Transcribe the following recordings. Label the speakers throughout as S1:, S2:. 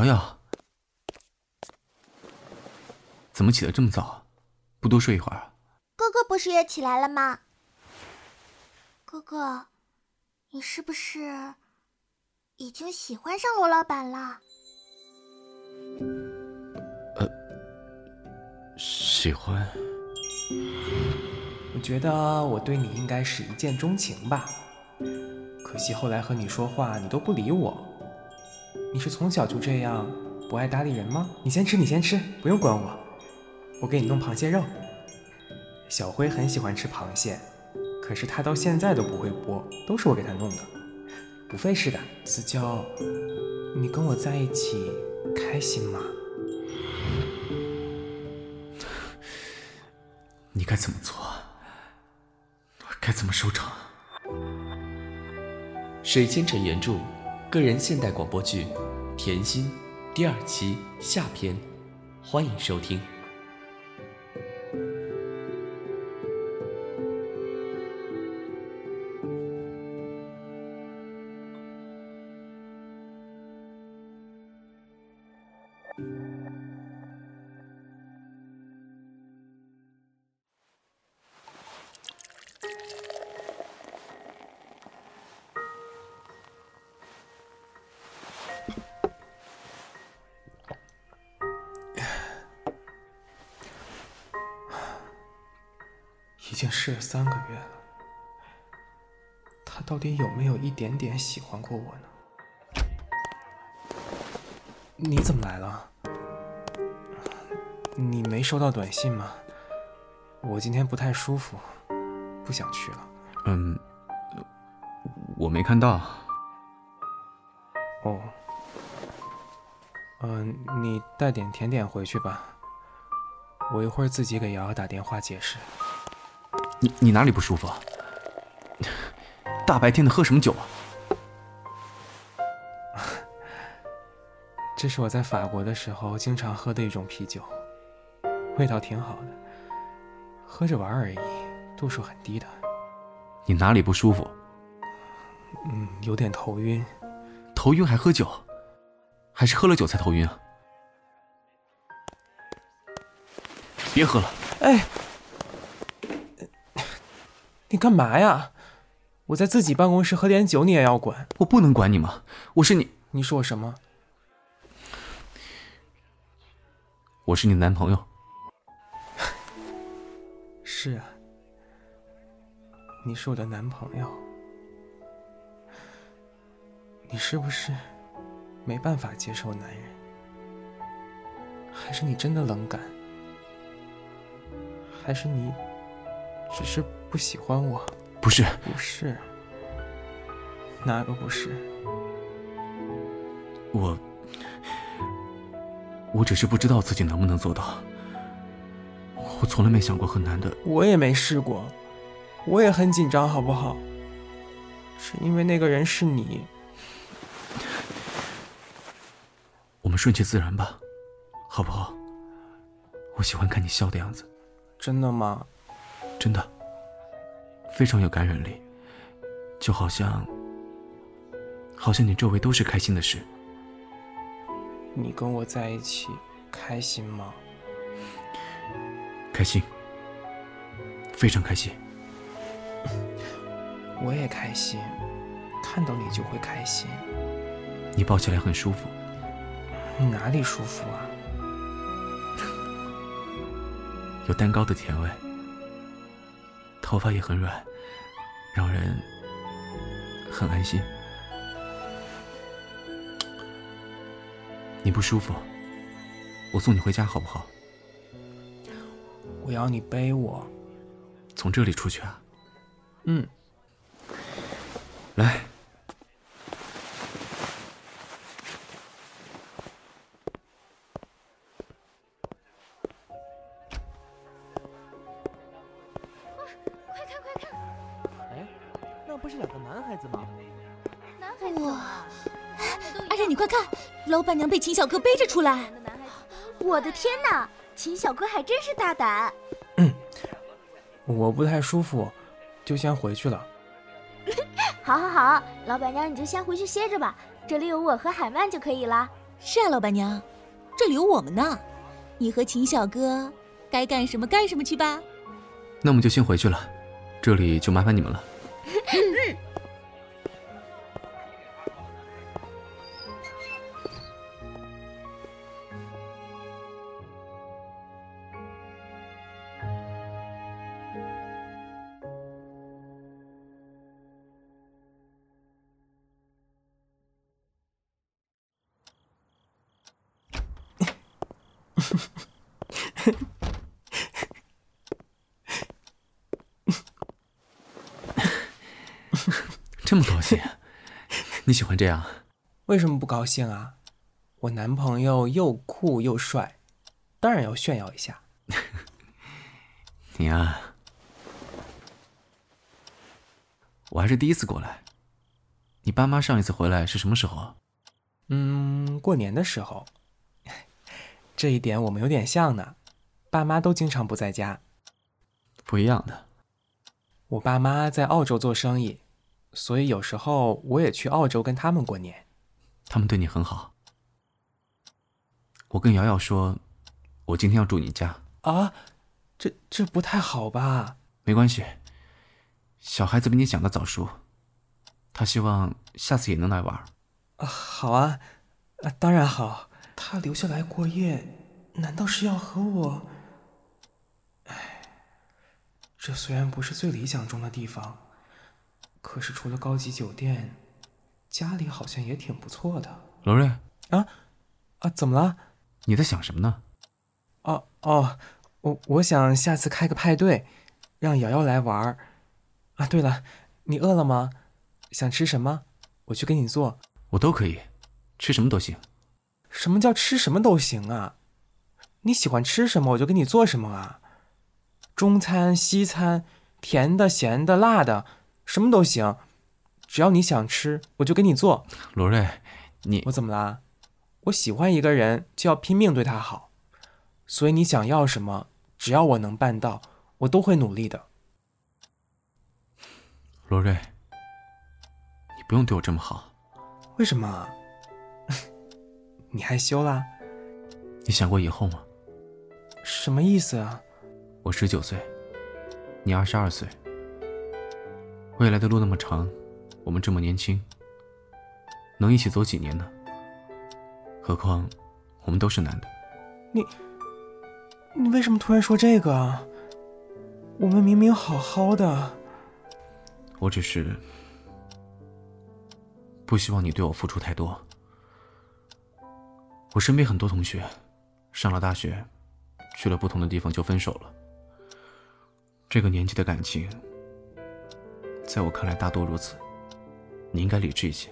S1: 瑶瑶，怎么起得这么早？不多睡一会儿？
S2: 哥哥不是也起来了吗？哥哥，你是不是已经喜欢上罗老板了？
S1: 呃，喜欢。
S3: 我觉得我对你应该是一见钟情吧，可惜后来和你说话你都不理我。你是从小就这样不爱搭理人吗？你先吃，你先吃，不用管我。我给你弄螃蟹肉。小辉很喜欢吃螃蟹，可是他到现在都不会剥，都是我给他弄的，不费事的。子娇，你跟我在一起开心吗？
S1: 你该怎么做？该怎么收场？
S4: 水千尘原著，个人现代广播剧《甜心》第二期下篇，欢迎收听。
S3: 他到底有没有一点点喜欢过我呢？你怎么来了？你没收到短信吗？我今天不太舒服，不想去了。
S1: 嗯，我没看到。
S3: 哦，嗯，你带点甜点回去吧，我一会儿自己给瑶瑶打电话解释。
S1: 你你哪里不舒服？大白天的喝什么酒啊？
S3: 这是我在法国的时候经常喝的一种啤酒，味道挺好的，喝着玩而已，度数很低的。
S1: 你哪里不舒服？
S3: 嗯，有点头晕。
S1: 头晕还喝酒？还是喝了酒才头晕啊？别喝了！
S3: 哎。你干嘛呀？我在自己办公室喝点酒，你也要管？
S1: 我不能管你吗？我是你，
S3: 你是我什么？
S1: 我是你男朋友。
S3: 是啊，你是我的男朋友。你是不是没办法接受男人？还是你真的冷感？还是你只是……不喜欢我？
S1: 不是，
S3: 不是，哪个不是？
S1: 我，我只是不知道自己能不能做到。我从来没想过很难的。
S3: 我也没试过，我也很紧张，好不好？是因为那个人是你。
S1: 我们顺其自然吧，好不好？我喜欢看你笑的样子。
S3: 真的吗？
S1: 真的。非常有感染力，就好像，好像你周围都是开心的事。
S3: 你跟我在一起开心吗？
S1: 开心，非常开心。
S3: 我也开心，看到你就会开心。
S1: 你抱起来很舒服。
S3: 哪里舒服啊？
S1: 有蛋糕的甜味。头发也很软，让人很安心。你不舒服，我送你回家好不好？
S3: 我要你背我，
S1: 从这里出去啊？
S3: 嗯，
S1: 来。
S5: 老板娘被秦小哥背着出来，
S2: 我的天哪！秦小哥还真是大胆。
S3: 嗯，我不太舒服，就先回去了。
S2: 好，好，好，老板娘你就先回去歇着吧，这里有我和海曼就可以了。
S5: 是啊，老板娘，这里有我们呢。你和秦小哥该干什么干什么去吧。
S1: 那我们就先回去了，这里就麻烦你们了。这么高兴，你喜欢这样？
S3: 为什么不高兴啊？我男朋友又酷又帅，当然要炫耀一下。
S1: 你啊，我还是第一次过来。你爸妈上一次回来是什么时候？
S3: 嗯，过年的时候。这一点我们有点像呢，爸妈都经常不在家。
S1: 不一样的。
S3: 我爸妈在澳洲做生意，所以有时候我也去澳洲跟他们过年。
S1: 他们对你很好。我跟瑶瑶说，我今天要住你家。
S3: 啊，这这不太好吧？
S1: 没关系，小孩子比你想的早熟。他希望下次也能来玩。
S3: 啊，好啊，啊，当然好。他留下来过夜，难道是要和我？唉，这虽然不是最理想中的地方，可是除了高级酒店，家里好像也挺不错的。
S1: 罗瑞，
S3: 啊啊，怎么了？
S1: 你在想什么呢？
S3: 哦哦，我我想下次开个派对，让瑶瑶来玩。啊，对了，你饿了吗？想吃什么？我去给你做。
S1: 我都可以，吃什么都行。
S3: 什么叫吃什么都行啊？你喜欢吃什么，我就给你做什么啊。中餐、西餐，甜的、咸的、辣的，什么都行，只要你想吃，我就给你做。
S1: 罗瑞，你
S3: 我怎么啦？我喜欢一个人，就要拼命对他好，所以你想要什么，只要我能办到，我都会努力的。
S1: 罗瑞，你不用对我这么好。
S3: 为什么？你害羞啦？
S1: 你想过以后吗？
S3: 什么意思啊？
S1: 我十九岁，你二十二岁，未来的路那么长，我们这么年轻，能一起走几年呢？何况我们都是男的。
S3: 你，你为什么突然说这个啊？我们明明好好的。
S1: 我只是不希望你对我付出太多。我身边很多同学，上了大学，去了不同的地方就分手了。这个年纪的感情，在我看来大多如此。你应该理智一些。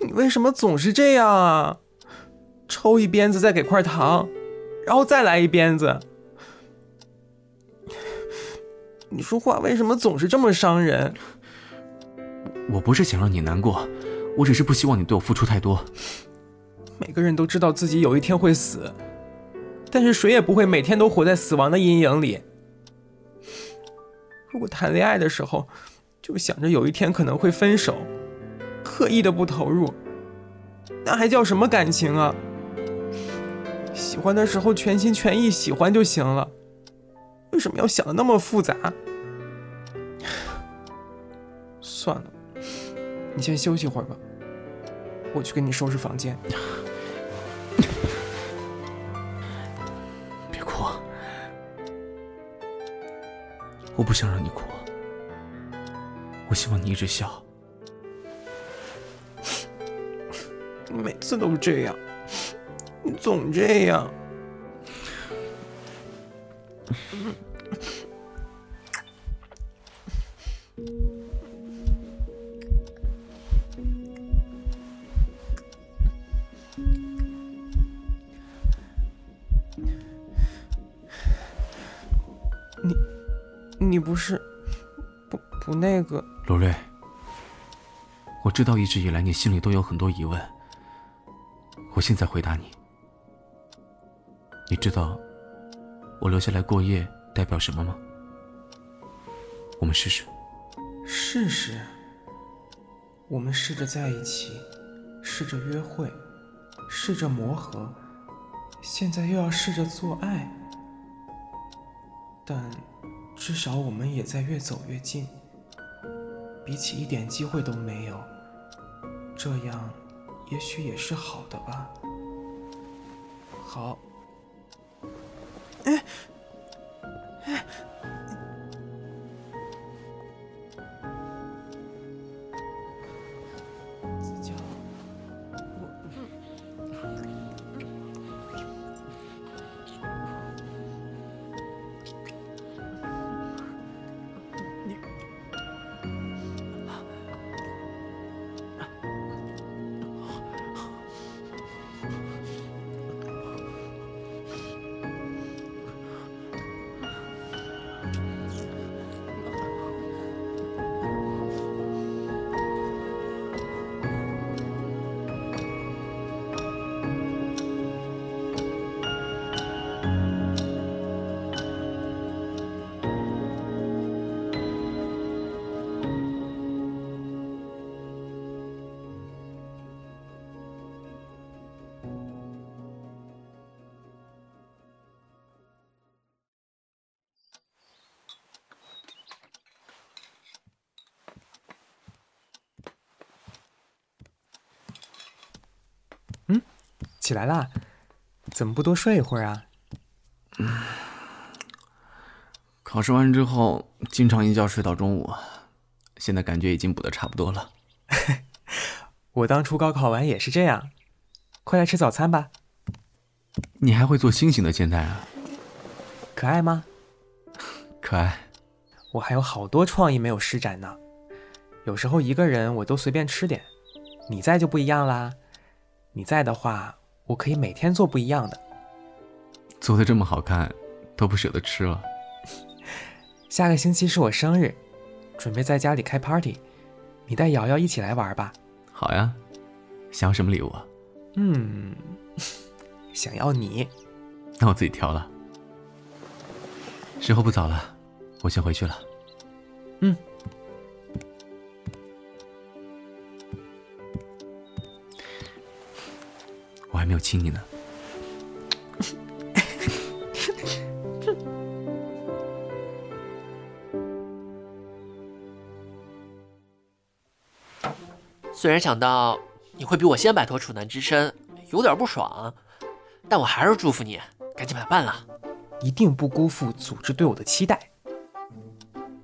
S3: 你为什么总是这样啊？抽一鞭子再给块糖，然后再来一鞭子。你说话为什么总是这么伤人？
S1: 我不是想让你难过。我只是不希望你对我付出太多。
S3: 每个人都知道自己有一天会死，但是谁也不会每天都活在死亡的阴影里。如果谈恋爱的时候就想着有一天可能会分手，刻意的不投入，那还叫什么感情啊？喜欢的时候全心全意喜欢就行了，为什么要想的那么复杂？算了。你先休息会儿吧，我去给你收拾房间。
S1: 别哭，我不想让你哭，我希望你一直笑。
S3: 你每次都这样，你总这样。不是不不那个
S1: 罗瑞，我知道一直以来你心里都有很多疑问，我现在回答你。你知道我留下来过夜代表什么吗？我们试试。
S3: 试试。我们试着在一起，试着约会，试着磨合，现在又要试着做爱，但至少我们也在越走越近。比起一点机会都没有，这样也许也是好的吧。好。哎，哎。起来啦，怎么不多睡一会儿啊？
S1: 嗯，考试完之后经常一觉睡到中午，现在感觉已经补的差不多了。
S3: 我当初高考完也是这样，快来吃早餐吧。
S1: 你还会做星星的煎蛋啊？
S3: 可爱吗？
S1: 可爱。
S3: 我还有好多创意没有施展呢，有时候一个人我都随便吃点，你在就不一样啦。你在的话。我可以每天做不一样的，
S1: 做的这么好看，都不舍得吃了。
S3: 下个星期是我生日，准备在家里开 party，你带瑶瑶一起来玩吧。
S1: 好呀，想要什么礼物？
S3: 嗯，想要你。
S1: 那我自己挑了。时候不早了，我先回去了。
S3: 嗯。
S1: 我还没有亲你呢。
S6: 虽然想到你会比我先摆脱处男之身，有点不爽，但我还是祝福你赶紧把它办了，
S3: 一定不辜负组织对我的期待。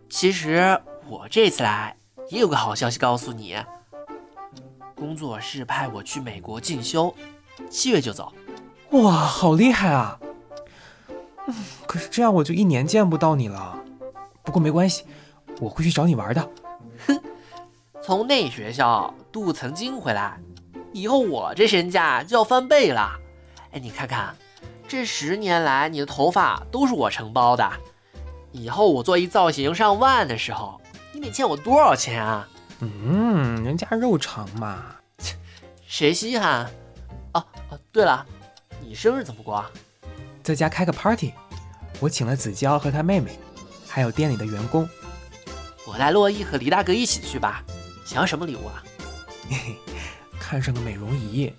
S6: 其实我这次来也有个好消息告诉你，工作室派我去美国进修。七月就走，
S3: 哇，好厉害啊！嗯，可是这样我就一年见不到你了。不过没关系，我会去找你玩的。
S6: 哼，从那学校镀层金回来，以后我这身价就要翻倍了。哎，你看看，这十年来你的头发都是我承包的，以后我做一造型上万的时候，你得欠我多少钱啊？
S3: 嗯，人家肉偿嘛，
S6: 谁稀罕？哦，对了，你生日怎么过啊？
S3: 在家开个 party，我请了子娇和她妹妹，还有店里的员工。
S6: 我带洛伊和黎大哥一起去吧。想要什么礼物啊？
S3: 嘿嘿，看上个美容仪，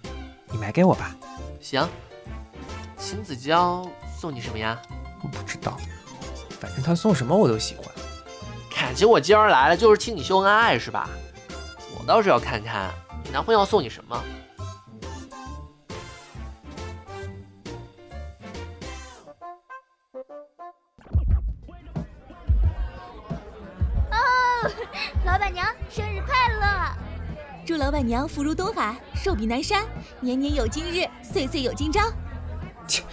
S3: 你买给我吧。
S6: 行。秦子娇送你什么呀？
S3: 我不知道，反正她送什么我都喜欢。
S6: 感情我今儿来了就是听你秀恩爱是吧？我倒是要看看你男朋友送你什么。
S2: 生日快乐！
S5: 祝老板娘福如东海，寿比南山，年年有今日，岁岁有今朝。
S3: 切，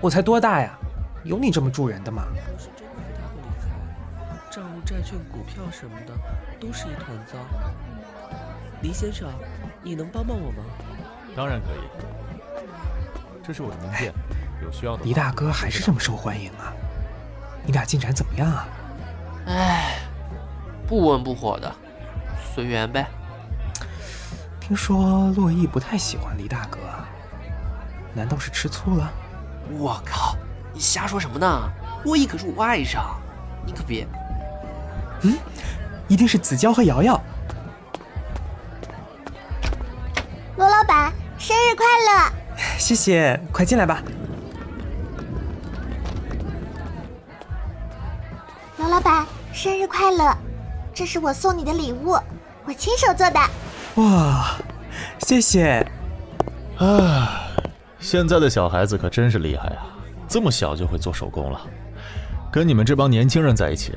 S3: 我才多大呀？有你这么助人的吗？
S7: 我是真的不太会理财，账务、债券、股票什么的都是一团糟。黎先生，你能帮帮我吗？
S8: 当然可以。这是我的名片，有需要的。
S3: 黎大哥还是这么受欢迎啊？你俩进展怎么样啊？
S6: 唉。不温不火的，随缘呗。
S3: 听说洛伊不太喜欢黎大哥，难道是吃醋了？
S6: 我靠，你瞎说什么呢？洛伊可是我外甥，你可别……
S3: 嗯，一定是子娇和瑶瑶。
S2: 罗老板生日快乐！
S3: 谢谢，快进来吧。
S2: 罗老板，生日快乐！这是我送你的礼物，我亲手做的。
S3: 哇，谢谢。
S8: 啊，现在的小孩子可真是厉害啊，这么小就会做手工了。跟你们这帮年轻人在一起，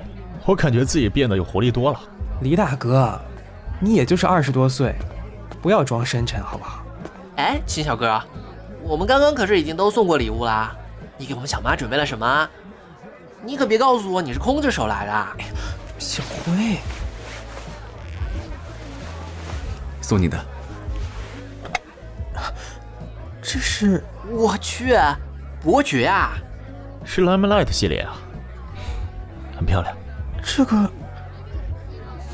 S8: 我感觉自己变得有活力多了。
S3: 李大哥，你也就是二十多岁，不要装深沉好不好？
S6: 哎，秦小哥，我们刚刚可是已经都送过礼物啦，你给我们小妈准备了什么？你可别告诉我你是空着手来的。
S3: 小辉，
S1: 送你的，
S3: 这是
S6: 我去，伯爵啊！
S8: 是 Limelight 系列啊，很漂亮。
S3: 这个，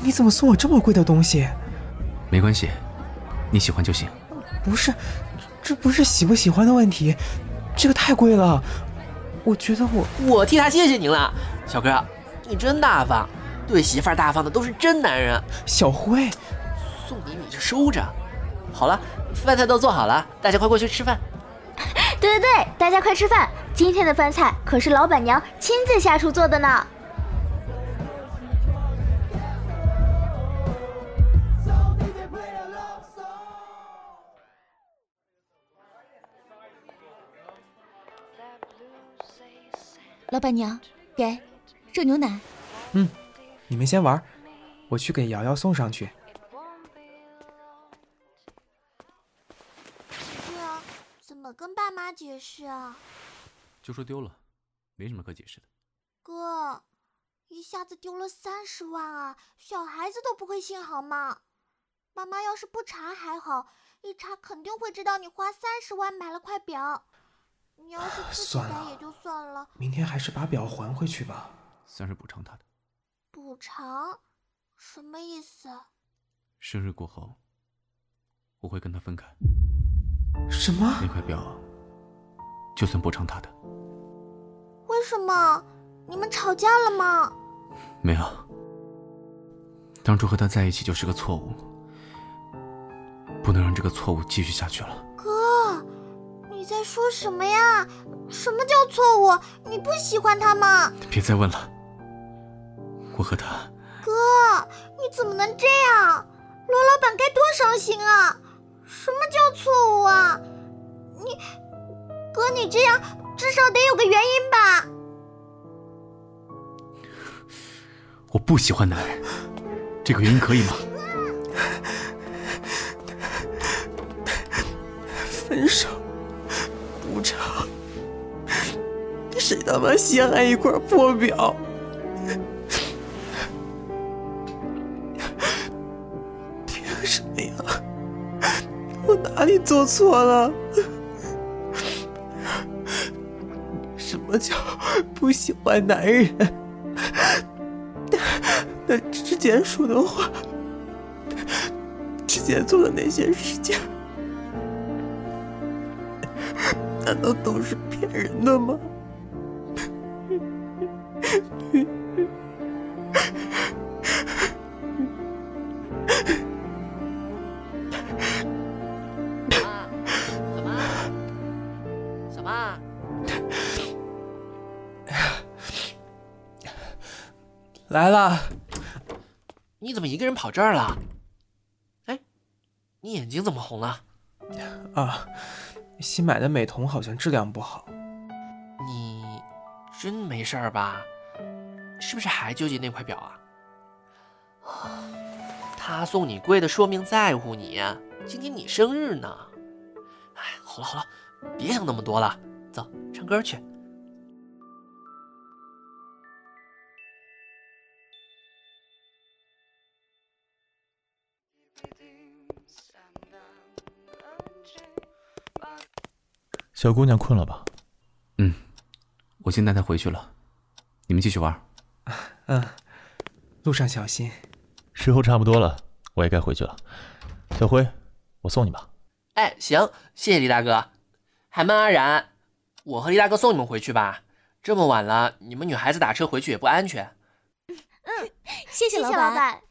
S3: 你怎么送我这么贵的东西？
S1: 没关系，你喜欢就行。
S3: 不是，这不是喜不喜欢的问题，这个太贵了。我觉得我
S6: 我替他谢谢您了，小哥，你真大方，对媳妇儿大方的都是真男人。
S3: 小辉，
S6: 送你你就收着。好了，饭菜都做好了，大家快过去吃饭。
S2: 对对对，大家快吃饭！今天的饭菜可是老板娘亲自下厨做的呢。
S5: 老板娘，给热牛奶。
S3: 嗯，你们先玩，我去给瑶瑶送上去。
S2: 么跟爸妈解释啊？
S1: 就说丢了，没什么可解释的。
S2: 哥，一下子丢了三十万啊，小孩子都不会信好吗？妈妈要是不查还好，一查肯定会知道你花三十万买了块表。你要是自己
S3: 算了
S2: 改也就算了，
S3: 明天还是把表还回去吧。
S1: 算是补偿他的。
S2: 补偿什么意思？
S1: 生日过后，我会跟他分开。
S3: 什么？
S1: 那块表，就算补偿他的。
S2: 为什么？你们吵架了吗？
S1: 没有。当初和他在一起就是个错误，不能让这个错误继续下去了。
S2: 哥，你在说什么呀？什么叫错误？你不喜欢他吗？
S1: 别再问了。我和他，
S2: 哥，你怎么能这样？罗老板该多伤心啊！什么叫错误啊？你，哥，你这样至少得有个原因吧？
S1: 我不喜欢男人，这个原因可以吗？
S3: 分手，补偿，谁他妈稀罕一块破表？凭什么呀？哪里做错了？什么叫不喜欢男人？那之前说的话，之前做的那些事情。难道都是骗人的吗？来了，
S6: 你怎么一个人跑这儿了？哎，你眼睛怎么红了？
S3: 啊，新买的美瞳好像质量不好。
S6: 你真没事儿吧？是不是还纠结那块表啊？他送你贵的，说明在乎你。今天你生日呢。哎，好了好了，别想那么多了，走，唱歌去。
S8: 小姑娘困了吧？
S1: 嗯，我先带她回去了，你们继续玩。
S3: 嗯，路上小心。
S8: 时候差不多了，我也该回去了。小辉，我送你吧。
S6: 哎，行，谢谢李大哥。海曼、阿然，我和李大哥送你们回去吧。这么晚了，你们女孩子打车回去也不安全。
S5: 嗯谢
S2: 谢
S5: 老板。
S2: 板。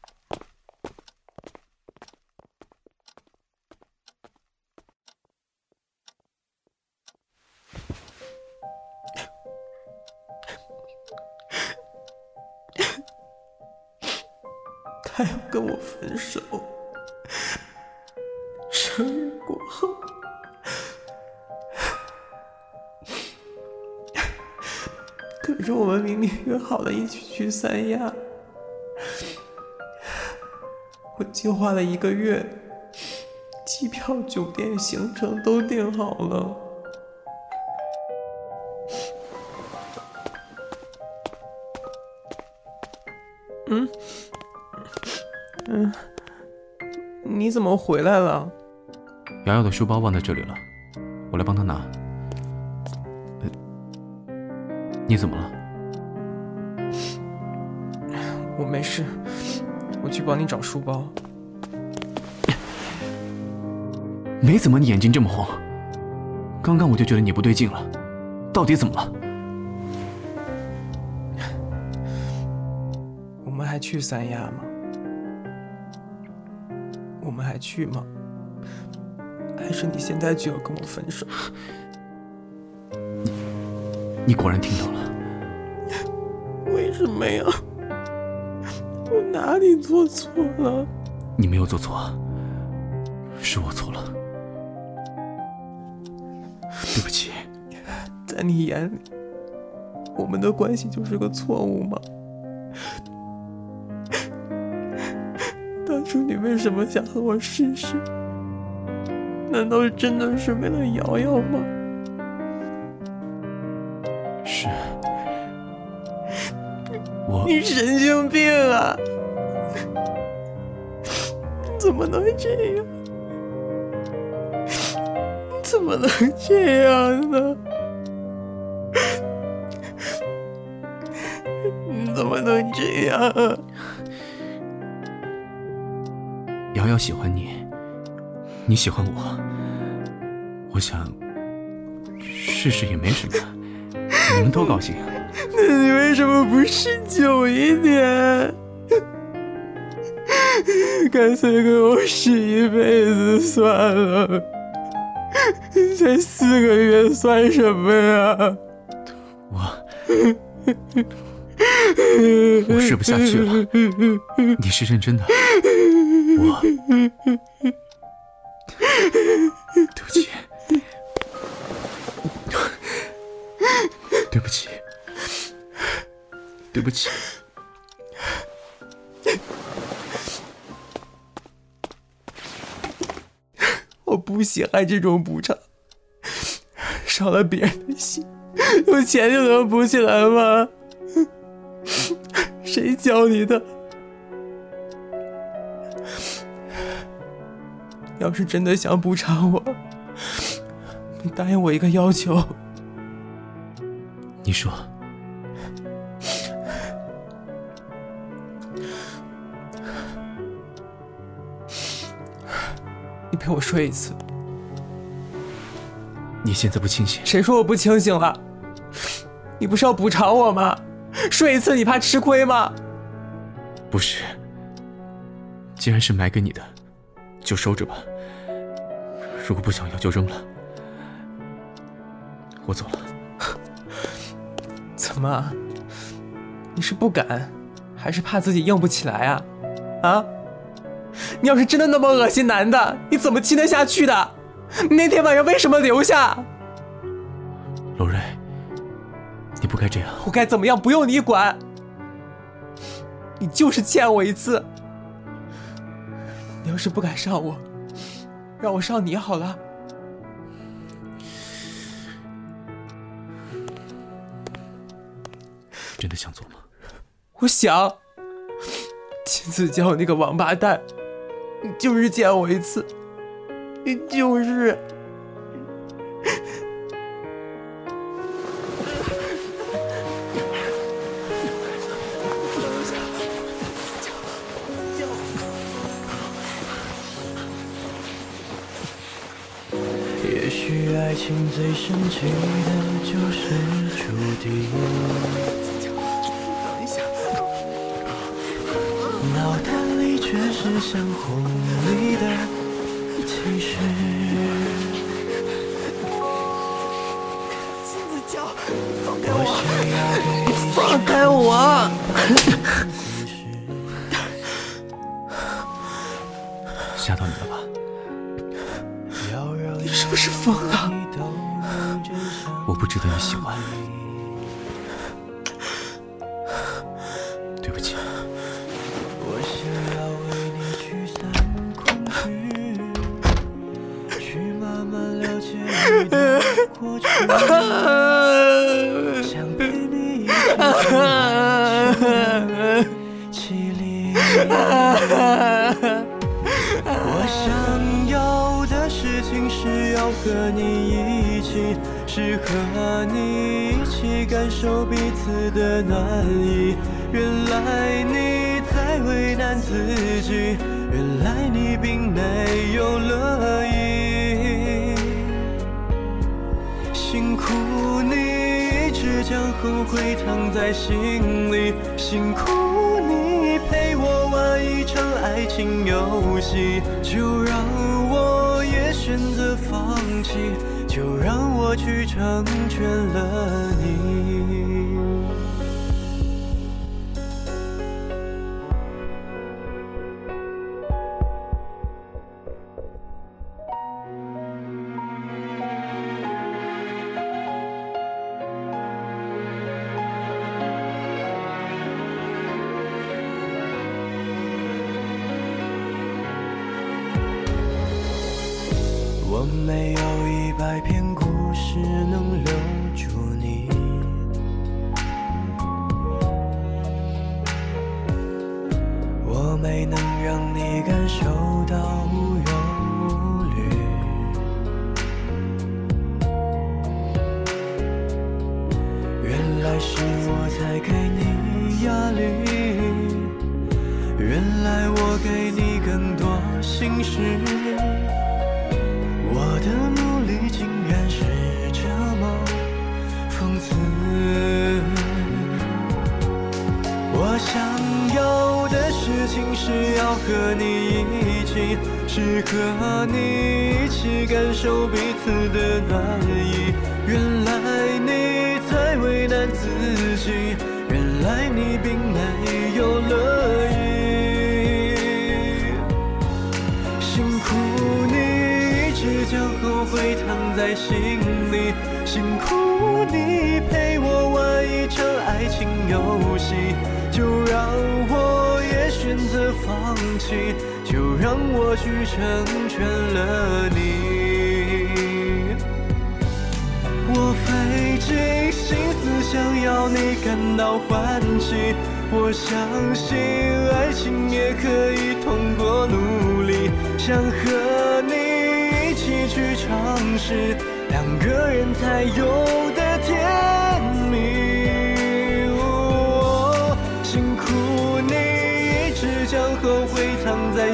S3: 还要跟我分手。生日过后，可是我们明明约好了一起去三亚，我计划了一个月，机票、酒店、行程都订好了。怎么回来了？
S1: 瑶瑶的书包忘在这里了，我来帮她拿。呃你怎么了？
S3: 我没事，我去帮你找书包。
S1: 没怎么，你眼睛这么红。刚刚我就觉得你不对劲了，到底怎么了？
S3: 我们还去三亚吗？去吗？还是你现在就要跟我分手？
S1: 你果然听到了。
S3: 为什么呀？我哪里做错了？
S1: 你没有做错，是我错了，对不起。
S3: 在你眼里，我们的关系就是个错误吗？为什么想和我试试？难道真的是为了瑶瑶吗？
S1: 是，我
S3: 你神经病啊！你怎么能这样？你怎么能这样呢？你怎么能这样
S1: 瑶瑶喜欢你，你喜欢我，我想试试也没什么，你们都高兴。
S3: 那你为什么不试久一点？干脆跟我试一辈子算了，才四个月算什么呀？
S1: 我我试不下去了，你是认真的，我 对不起，对不起，对不起。
S3: 我不喜欢这种补偿，伤了别人的心，有钱就能补起来吗？谁教你的？要是真的想补偿我，你答应我一个要求。
S1: 你说，
S3: 你陪我睡一次。
S1: 你现在不清醒？
S3: 谁说我不清醒了？你不是要补偿我吗？睡一次你怕吃亏吗？
S1: 不是。既然是买给你的，就收着吧。如果不想要，就扔了。我走了。
S3: 怎么？你是不敢，还是怕自己硬不起来啊？啊？你要是真的那么恶心男的，你怎么亲得下去的？你那天晚上为什么留下？
S1: 罗瑞，你不该这样。
S3: 我该怎么样？不用你管。你就是欠我一次。你要是不敢上我，让我上你好了。
S1: 真的想做吗？
S3: 我想。亲自教那个王八蛋，你就是见我一次，你就是。
S9: 爱情最神奇的就是注定。
S3: 等一下，
S9: 脑袋里却是像红里的启示。
S3: 亲自叫，放开
S9: 我！你
S3: 放开我！
S1: 值得你喜欢。对不起。
S9: 我想要为你驱散恐惧，去慢慢了解你的过去，想陪你一起去凄厉。我想要的事情是要和你一起，是和你一起感受彼此的暖意。原来你在为难自己，原来你并没有乐意。辛苦你一直将后悔藏在心里，辛苦你陪我玩一场爱情游戏，就让我也选择放弃，就让我去成全了你。我想要的事情是要和你一起，是和你一起感受彼此的暖意。原来你在为难自己，原来你并没有乐意。辛苦你一直将后悔藏在心里，辛苦你陪我玩一场爱情游戏，就让我也选择放弃，就让我去成全了你。我费尽心思想要你感到欢喜，我相信爱情也可以通过努力，想和你一起去尝试两个人才有的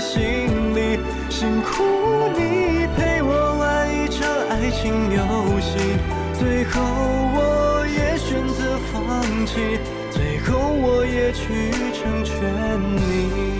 S9: 心里，辛苦你陪我玩一场爱情游戏。最后我也选择放弃，最后我也去成全你。